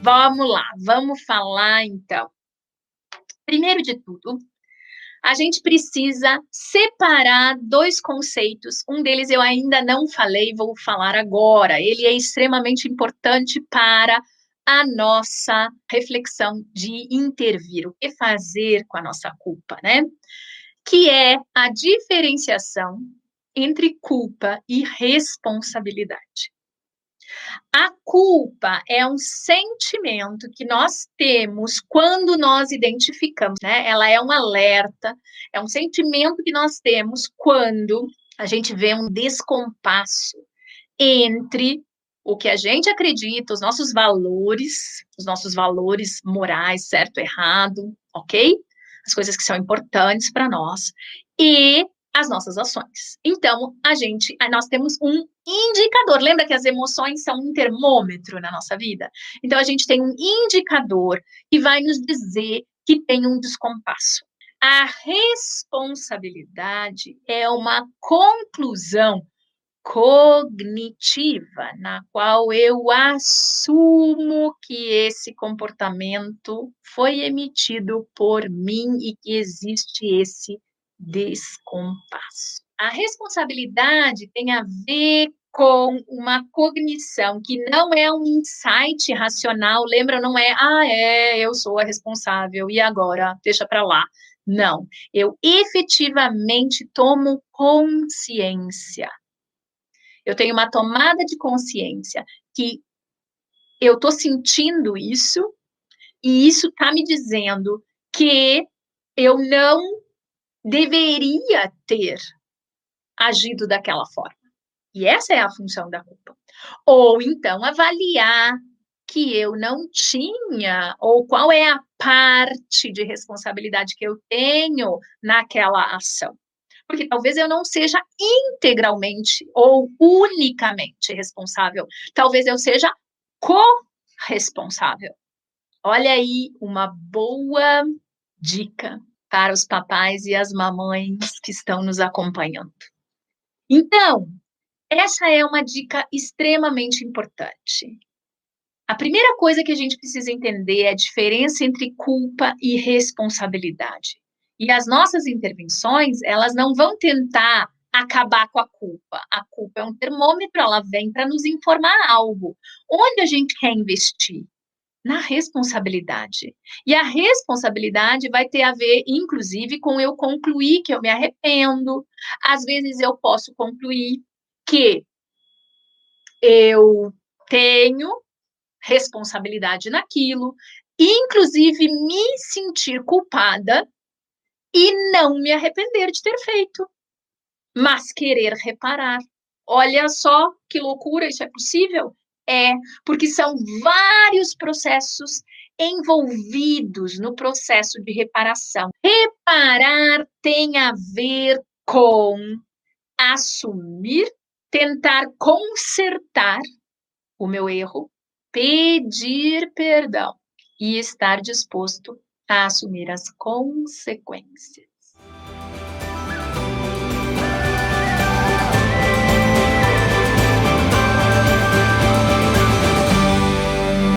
Vamos lá, vamos falar então. Primeiro de tudo, a gente precisa separar dois conceitos. Um deles eu ainda não falei, vou falar agora. Ele é extremamente importante para a nossa reflexão de intervir, o que fazer com a nossa culpa, né? Que é a diferenciação entre culpa e responsabilidade. A culpa é um sentimento que nós temos quando nós identificamos, né? Ela é um alerta, é um sentimento que nós temos quando a gente vê um descompasso entre o que a gente acredita, os nossos valores, os nossos valores morais, certo, errado, ok? As coisas que são importantes para nós, e as nossas ações. Então, a gente, nós temos um indicador. Lembra que as emoções são um termômetro na nossa vida? Então, a gente tem um indicador que vai nos dizer que tem um descompasso. A responsabilidade é uma conclusão cognitiva, na qual eu assumo que esse comportamento foi emitido por mim e que existe esse descompasso. A responsabilidade tem a ver com uma cognição que não é um insight racional, lembra? Não é, ah, é, eu sou a responsável e agora deixa para lá. Não, eu efetivamente tomo consciência. Eu tenho uma tomada de consciência que eu estou sentindo isso e isso está me dizendo que eu não deveria ter agido daquela forma. E essa é a função da culpa. Ou então avaliar que eu não tinha, ou qual é a parte de responsabilidade que eu tenho naquela ação. Porque talvez eu não seja integralmente ou unicamente responsável, talvez eu seja corresponsável. Olha aí uma boa dica para os papais e as mamães que estão nos acompanhando. Então, essa é uma dica extremamente importante. A primeira coisa que a gente precisa entender é a diferença entre culpa e responsabilidade. E as nossas intervenções, elas não vão tentar acabar com a culpa. A culpa é um termômetro, ela vem para nos informar algo. Onde a gente quer investir? Na responsabilidade. E a responsabilidade vai ter a ver, inclusive, com eu concluir que eu me arrependo. Às vezes eu posso concluir que eu tenho responsabilidade naquilo, inclusive me sentir culpada e não me arrepender de ter feito, mas querer reparar. Olha só que loucura, isso é possível? É, porque são vários processos envolvidos no processo de reparação. Reparar tem a ver com assumir, tentar consertar o meu erro, pedir perdão e estar disposto a assumir as consequências.